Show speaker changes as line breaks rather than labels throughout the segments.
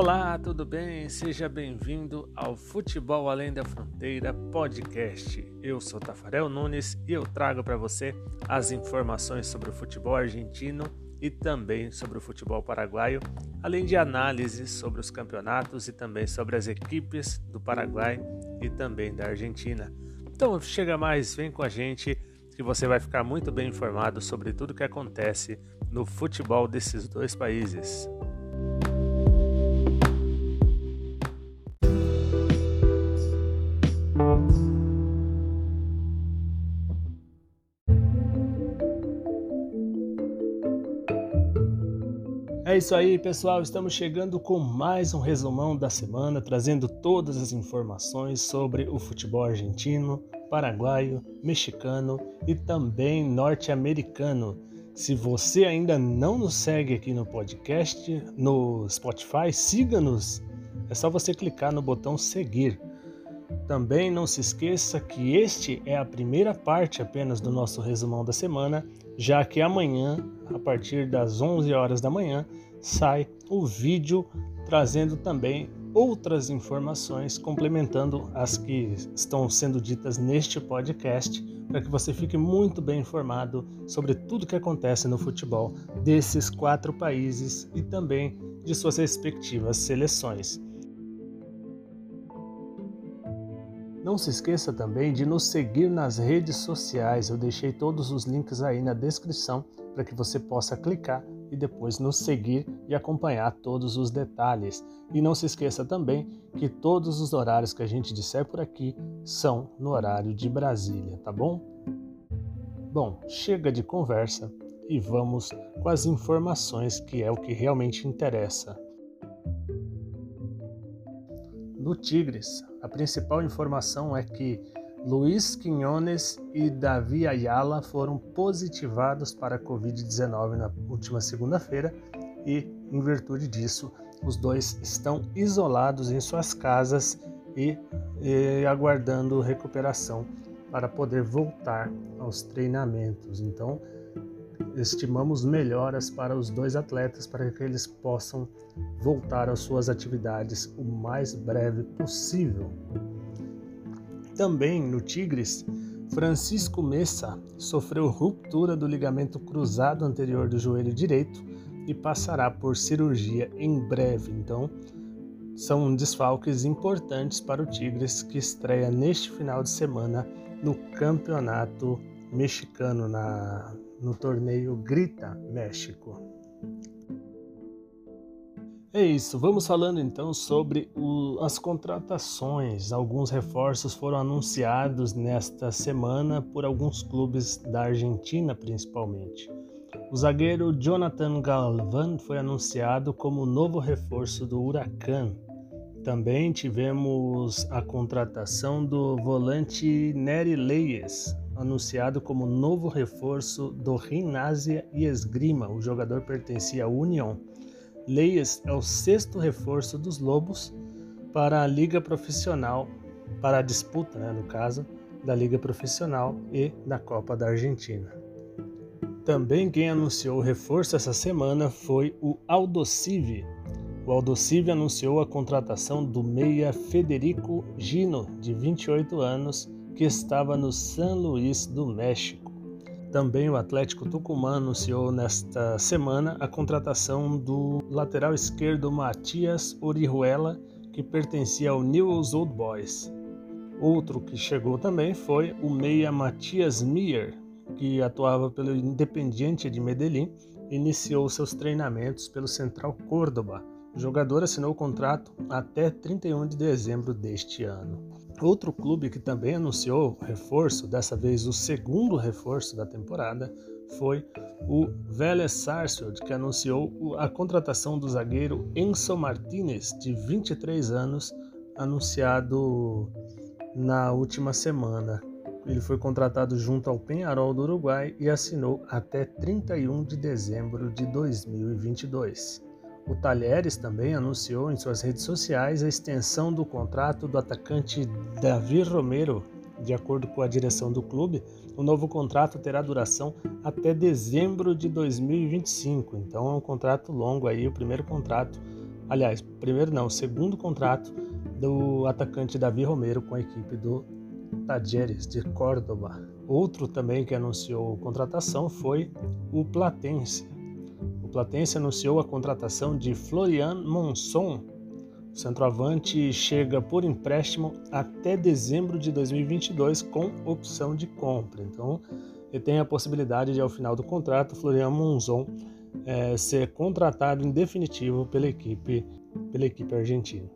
Olá, tudo bem? Seja bem-vindo ao Futebol Além da Fronteira podcast. Eu sou Tafarel Nunes e eu trago para você as informações sobre o futebol argentino e também sobre o futebol paraguaio, além de análises sobre os campeonatos e também sobre as equipes do Paraguai e também da Argentina. Então, chega mais, vem com a gente que você vai ficar muito bem informado sobre tudo que acontece no futebol desses dois países. Isso aí, pessoal. Estamos chegando com mais um resumão da semana, trazendo todas as informações sobre o futebol argentino, paraguaio, mexicano e também norte-americano. Se você ainda não nos segue aqui no podcast, no Spotify, siga-nos. É só você clicar no botão seguir. Também não se esqueça que este é a primeira parte apenas do nosso resumão da semana, já que amanhã, a partir das 11 horas da manhã, sai o vídeo trazendo também outras informações complementando as que estão sendo ditas neste podcast, para que você fique muito bem informado sobre tudo que acontece no futebol desses quatro países e também de suas respectivas seleções. Não se esqueça também de nos seguir nas redes sociais. Eu deixei todos os links aí na descrição para que você possa clicar e depois nos seguir e acompanhar todos os detalhes. E não se esqueça também que todos os horários que a gente disser por aqui são no horário de Brasília, tá bom? Bom, chega de conversa e vamos com as informações que é o que realmente interessa. No Tigres, a principal informação é que Luiz Quinones e Davi Ayala foram positivados para a Covid-19 na última segunda-feira e, em virtude disso, os dois estão isolados em suas casas e, e aguardando recuperação para poder voltar aos treinamentos. Então, estimamos melhoras para os dois atletas para que eles possam voltar às suas atividades o mais breve possível. Também no Tigres, Francisco Messa sofreu ruptura do ligamento cruzado anterior do joelho direito e passará por cirurgia em breve. Então, são desfalques importantes para o Tigres que estreia neste final de semana no Campeonato Mexicano na no torneio Grita México. É isso, vamos falando então sobre o, as contratações. Alguns reforços foram anunciados nesta semana por alguns clubes da Argentina, principalmente. O zagueiro Jonathan Galvan foi anunciado como novo reforço do Huracan. Também tivemos a contratação do volante Nery Leyes, anunciado como novo reforço do Gimnasia e Esgrima. O jogador pertencia à União. Leias é o sexto reforço dos Lobos para a Liga Profissional, para a disputa, né, no caso, da Liga Profissional e da Copa da Argentina. Também quem anunciou o reforço essa semana foi o Aldocive. O Aldocive anunciou a contratação do meia Federico Gino, de 28 anos, que estava no San Luís do México. Também o Atlético Tucumã anunciou nesta semana a contratação do lateral esquerdo Matias Orihuela, que pertencia ao Newell's Old Boys. Outro que chegou também foi o meia Matias Mier, que atuava pelo Independiente de Medellín, iniciou seus treinamentos pelo Central Córdoba. O jogador assinou o contrato até 31 de dezembro deste ano. Outro clube que também anunciou reforço, dessa vez o segundo reforço da temporada, foi o Vélez Sarsfield, que anunciou a contratação do zagueiro Enzo Martinez, de 23 anos, anunciado na última semana. Ele foi contratado junto ao Penharol do Uruguai e assinou até 31 de dezembro de 2022. O Talheres também anunciou em suas redes sociais a extensão do contrato do atacante Davi Romero. De acordo com a direção do clube, o novo contrato terá duração até dezembro de 2025. Então é um contrato longo aí, o primeiro contrato Aliás, primeiro não, segundo contrato do atacante Davi Romero com a equipe do Tajeres de Córdoba. Outro também que anunciou contratação foi o Platense. O Platense anunciou a contratação de Florian Monson. O centroavante chega por empréstimo até dezembro de 2022 com opção de compra. Então, ele tem a possibilidade de, ao final do contrato, Florian Monzon é, ser contratado em definitivo pela equipe, pela equipe argentina.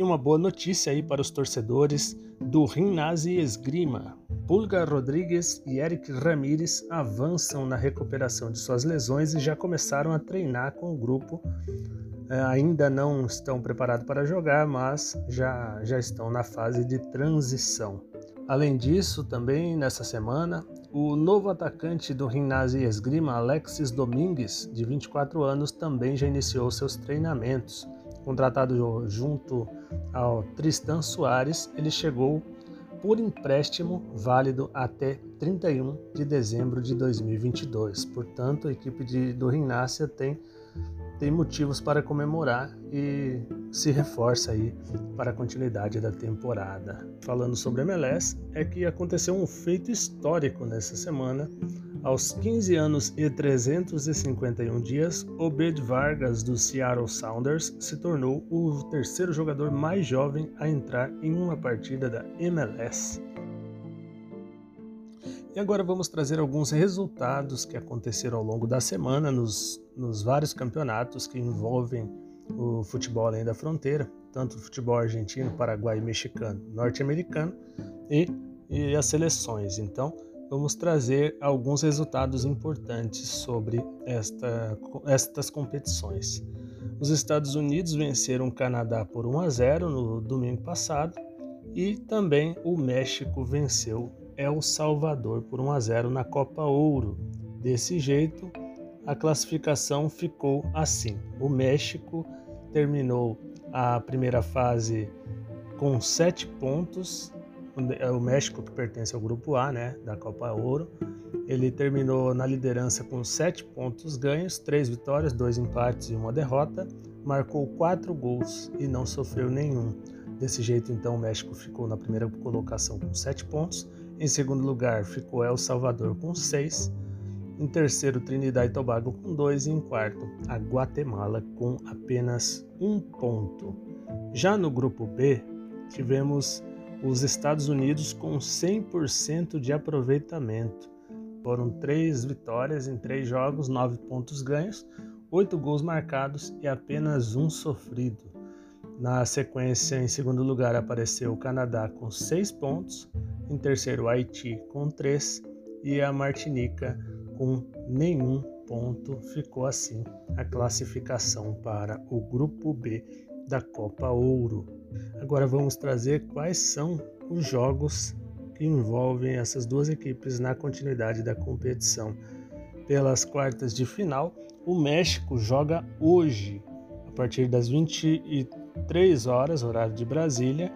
E uma boa notícia aí para os torcedores do Rinazzi Esgrima. Pulga Rodrigues e Eric Ramírez avançam na recuperação de suas lesões e já começaram a treinar com o grupo. É, ainda não estão preparados para jogar, mas já, já estão na fase de transição. Além disso, também nessa semana, o novo atacante do Rinazzi Esgrima, Alexis Domingues, de 24 anos, também já iniciou seus treinamentos. Contratado junto ao Tristan Soares, ele chegou por empréstimo válido até 31 de dezembro de 2022. Portanto, a equipe de, do Rinácia tem tem motivos para comemorar e se reforça aí para a continuidade da temporada. Falando sobre MLS, é que aconteceu um feito histórico nessa semana. Aos 15 anos e 351 dias, Obed Vargas do Seattle Sounders se tornou o terceiro jogador mais jovem a entrar em uma partida da MLS. E agora vamos trazer alguns resultados que aconteceram ao longo da semana nos, nos vários campeonatos que envolvem o futebol além da fronteira, tanto o futebol argentino, paraguai, mexicano, norte-americano e, e as seleções. Então, vamos trazer alguns resultados importantes sobre esta, estas competições. Os Estados Unidos venceram o Canadá por 1 a 0 no domingo passado e também o México venceu El Salvador por 1 a 0 na Copa Ouro. Desse jeito, a classificação ficou assim: o México terminou a primeira fase com sete pontos. O México, que pertence ao grupo A, né, da Copa Ouro, ele terminou na liderança com sete pontos ganhos, três vitórias, dois empates e uma derrota. Marcou quatro gols e não sofreu nenhum. Desse jeito, então, o México ficou na primeira colocação com sete pontos. Em segundo lugar ficou El Salvador com 6. Em terceiro, Trinidad e Tobago com 2. E em quarto, a Guatemala com apenas um ponto. Já no grupo B, tivemos os Estados Unidos com 100% de aproveitamento. Foram três vitórias em três jogos, nove pontos ganhos, oito gols marcados e apenas um sofrido. Na sequência, em segundo lugar, apareceu o Canadá com seis pontos, em terceiro, Haiti com três e a Martinica com nenhum ponto. Ficou assim a classificação para o grupo B da Copa Ouro. Agora vamos trazer quais são os jogos que envolvem essas duas equipes na continuidade da competição. Pelas quartas de final, o México joga hoje, a partir das 23 horas, horário de Brasília,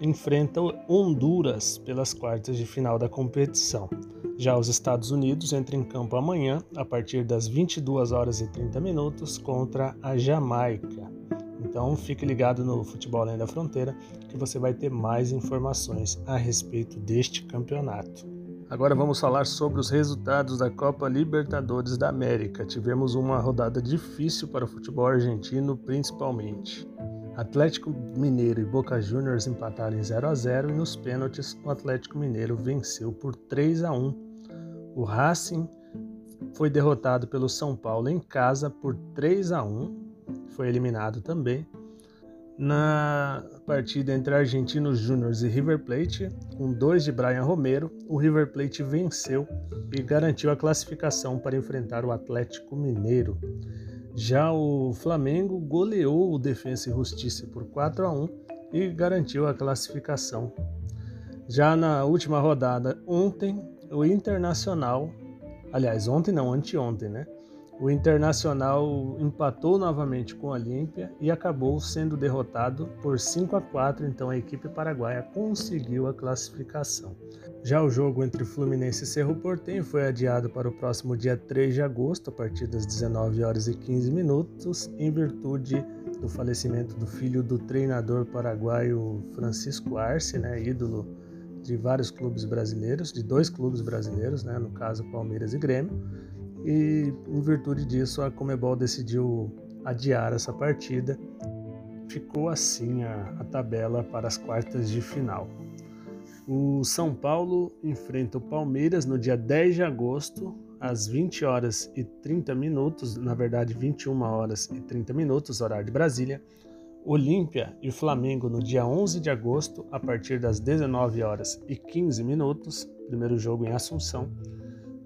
enfrenta Honduras pelas quartas de final da competição. Já os Estados Unidos entram em campo amanhã, a partir das 22 horas e 30 minutos, contra a Jamaica. Então fique ligado no Futebol Além da Fronteira que você vai ter mais informações a respeito deste campeonato. Agora vamos falar sobre os resultados da Copa Libertadores da América. Tivemos uma rodada difícil para o futebol argentino, principalmente. Atlético Mineiro e Boca Juniors empataram em 0 a 0 e nos pênaltis o Atlético Mineiro venceu por 3 a 1. O Racing foi derrotado pelo São Paulo em casa por 3 a 1, foi eliminado também. Na partida entre Argentinos Júniors e River Plate, com dois de Brian Romero, o River Plate venceu e garantiu a classificação para enfrentar o Atlético Mineiro. Já o Flamengo goleou o Defensa e Justiça por 4 a 1 e garantiu a classificação. Já na última rodada, ontem, o Internacional, aliás, ontem não, anteontem, né? O Internacional empatou novamente com o Olímpia e acabou sendo derrotado por 5 a 4, então a equipe paraguaia conseguiu a classificação. Já o jogo entre Fluminense e Cerro Portenho foi adiado para o próximo dia 3 de agosto, a partir das 19 horas e 15 minutos, em virtude do falecimento do filho do treinador paraguaio Francisco Arce, né, ídolo de vários clubes brasileiros, de dois clubes brasileiros, né, no caso Palmeiras e Grêmio e em virtude disso a Comebol decidiu adiar essa partida. Ficou assim a, a tabela para as quartas de final. O São Paulo enfrenta o Palmeiras no dia 10 de agosto, às 20 horas e 30 minutos, na verdade 21 horas e 30 minutos, horário de Brasília. Olímpia e Flamengo no dia 11 de agosto, a partir das 19 horas e 15 minutos, primeiro jogo em Assunção.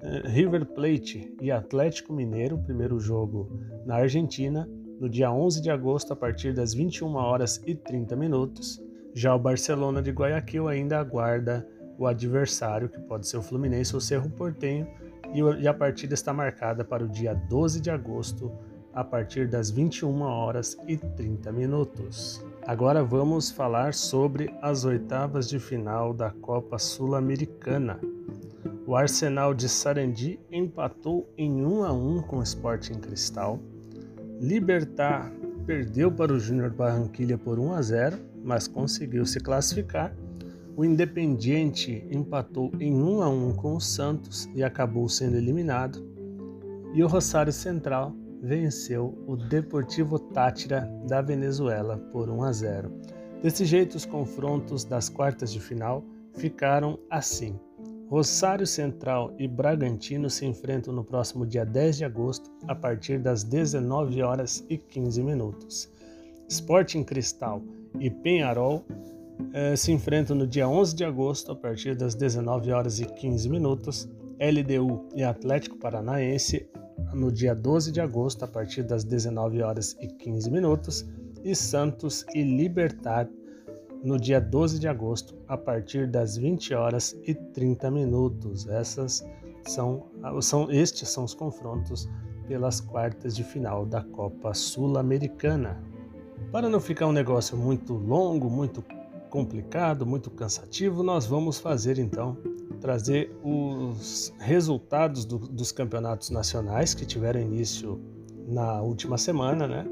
Eh, River Plate e Atlético Mineiro, primeiro jogo na Argentina, no dia 11 de agosto, a partir das 21 horas e 30 minutos. Já o Barcelona de Guayaquil ainda aguarda o adversário, que pode ser o Fluminense ou o Cerro Portenho, e a partida está marcada para o dia 12 de agosto, a partir das 21 horas e 30 minutos. Agora vamos falar sobre as oitavas de final da Copa Sul-Americana. O Arsenal de Sarandi empatou em 1 a 1 com o Sporting Cristal. Libertar perdeu para o Júnior Barranquilha por 1 a 0, mas conseguiu se classificar. O Independiente empatou em 1 a 1 com o Santos e acabou sendo eliminado. E o Rosário Central venceu o Deportivo Tátira da Venezuela por 1 a 0. Desse jeito, os confrontos das quartas de final ficaram assim. Rosário Central e Bragantino se enfrentam no próximo dia 10 de agosto, a partir das 19 horas e 15 minutos. Sporting Cristal e Penharol eh, se enfrentam no dia 11 de agosto, a partir das 19 horas e 15 minutos. LDU e Atlético Paranaense no dia 12 de agosto, a partir das 19 horas e 15 minutos. E Santos e Libertar no dia 12 de agosto, a partir das 20 horas e 30 minutos. Essas são, são estes são os confrontos pelas quartas de final da Copa Sul-Americana. Para não ficar um negócio muito longo, muito complicado, muito cansativo, nós vamos fazer então trazer os resultados do, dos campeonatos nacionais que tiveram início na última semana, né?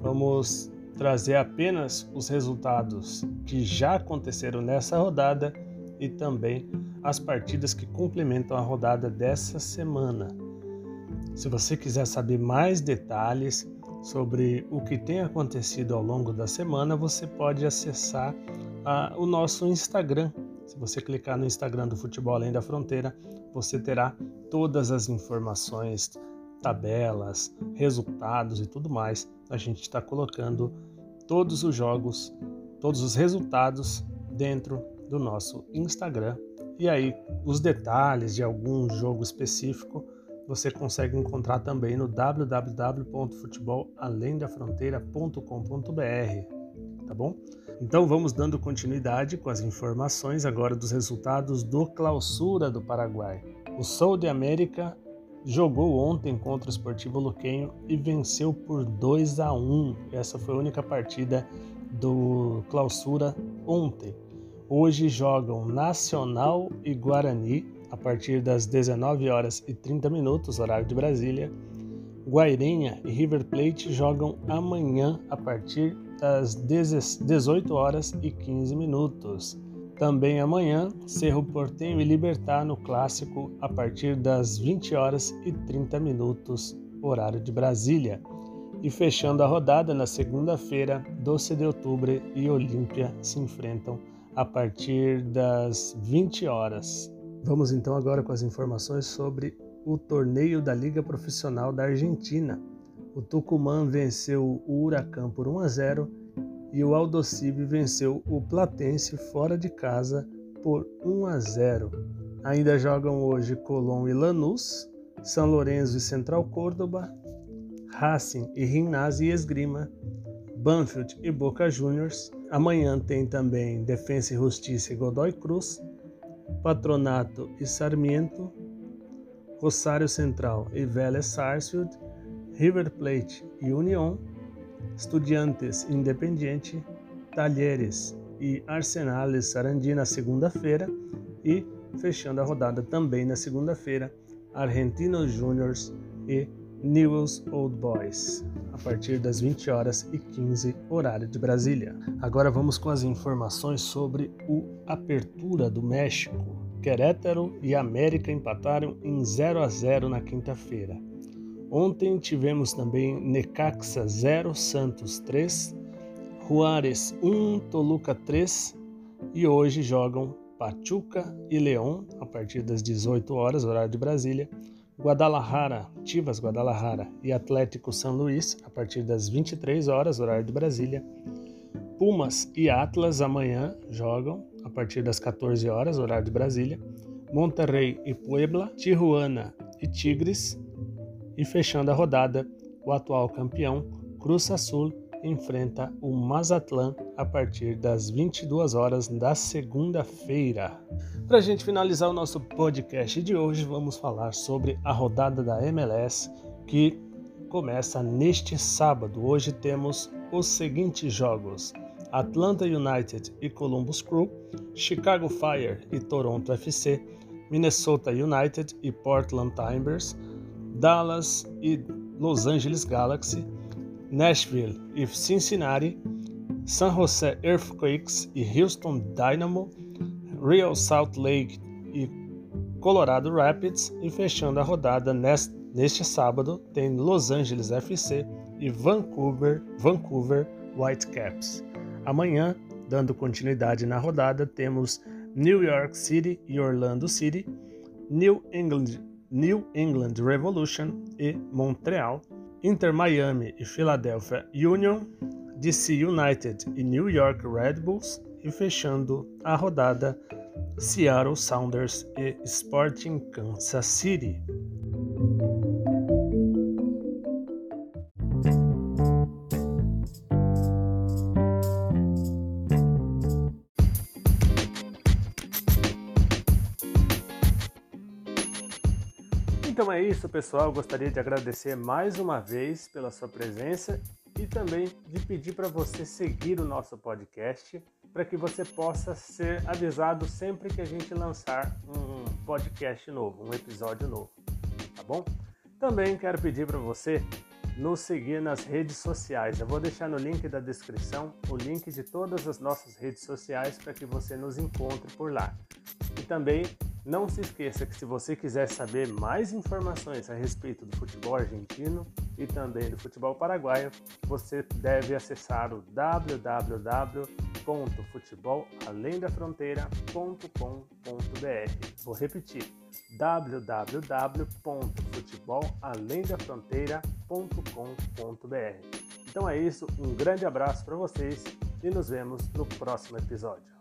Vamos trazer apenas os resultados que já aconteceram nessa rodada e também as partidas que complementam a rodada dessa semana. Se você quiser saber mais detalhes sobre o que tem acontecido ao longo da semana, você pode acessar a, o nosso Instagram. Se você clicar no Instagram do Futebol Além da Fronteira, você terá todas as informações, tabelas, resultados e tudo mais. A gente está colocando todos os jogos, todos os resultados dentro do nosso Instagram. E aí, os detalhes de algum jogo específico você consegue encontrar também no www.futebolalendafronteira.com.br, tá bom? Então vamos dando continuidade com as informações agora dos resultados do Clausura do Paraguai. O Sol de América jogou ontem contra o Esportivo Luquenho e venceu por 2 a 1. Essa foi a única partida do Clausura ontem. Hoje jogam Nacional e Guarani a partir das 19 horas e 30 minutos, horário de Brasília. Guairenha e River Plate jogam amanhã a partir das 18 horas e 15 minutos. Também amanhã, Cerro Portenho e Libertar no Clássico a partir das 20 horas e 30 minutos, horário de Brasília. E fechando a rodada na segunda-feira, 12 de outubro e Olímpia se enfrentam a partir das 20 horas. Vamos então agora com as informações sobre o torneio da Liga Profissional da Argentina. O Tucumã venceu o Huracan por 1 a 0 e o Aldosive venceu o Platense fora de casa por 1 a 0. Ainda jogam hoje Colón e Lanús, São Lourenço e Central Córdoba, Racing e Rinazzi e Esgrima, Banfield e Boca Juniors. Amanhã tem também Defensa e Justiça e Godoy Cruz, Patronato e Sarmiento, Rosário Central e Vélez Sarsfield, River Plate e União, Estudiantes Independiente, Talheres e Arsenal Sarandi na segunda-feira e, fechando a rodada também na segunda-feira, Argentinos Juniors e Newell's Old Boys, a partir das 20 horas e 15 horário de Brasília. Agora vamos com as informações sobre o Apertura do México. Querétaro e América empataram em 0 a 0 na quinta-feira. Ontem tivemos também Necaxa 0, Santos 3, Juárez 1, Toluca 3 e hoje jogam Pachuca e León a partir das 18 horas, horário de Brasília, Guadalajara, Chivas Guadalajara e Atlético São Luís, a partir das 23 horas, horário de Brasília. Pumas e Atlas amanhã jogam a partir das 14 horas, horário de Brasília. Monterrey e Puebla, Tijuana e Tigres. E fechando a rodada, o atual campeão, Cruz Azul, enfrenta o Mazatlan a partir das 22 horas da segunda-feira. Para a gente finalizar o nosso podcast de hoje, vamos falar sobre a rodada da MLS que começa neste sábado. Hoje temos os seguintes jogos: Atlanta United e Columbus Crew, Chicago Fire e Toronto FC, Minnesota United e Portland Timbers, Dallas e Los Angeles Galaxy, Nashville e Cincinnati, San Jose Earthquakes e Houston Dynamo, Real Salt Lake e Colorado Rapids, e fechando a rodada neste, neste sábado tem Los Angeles FC e Vancouver, Vancouver Whitecaps. Amanhã, dando continuidade na rodada, temos New York City e Orlando City, New England, New England Revolution e Montreal, Inter Miami e Philadelphia Union, DC United e New York Red Bulls e fechando a rodada Seattle Sounders e Sporting Kansas City. Então é isso, pessoal. Gostaria de agradecer mais uma vez pela sua presença e também de pedir para você seguir o nosso podcast para que você possa ser avisado sempre que a gente lançar um podcast novo, um episódio novo, tá bom? Também quero pedir para você nos seguir nas redes sociais. Eu vou deixar no link da descrição o link de todas as nossas redes sociais para que você nos encontre por lá. E também não se esqueça que se você quiser saber mais informações a respeito do futebol argentino e também do futebol paraguaio, você deve acessar o www.futebolalendafronteira.com.br. Vou repetir: www.futebolalendafronteira.com.br. Então é isso, um grande abraço para vocês e nos vemos no próximo episódio.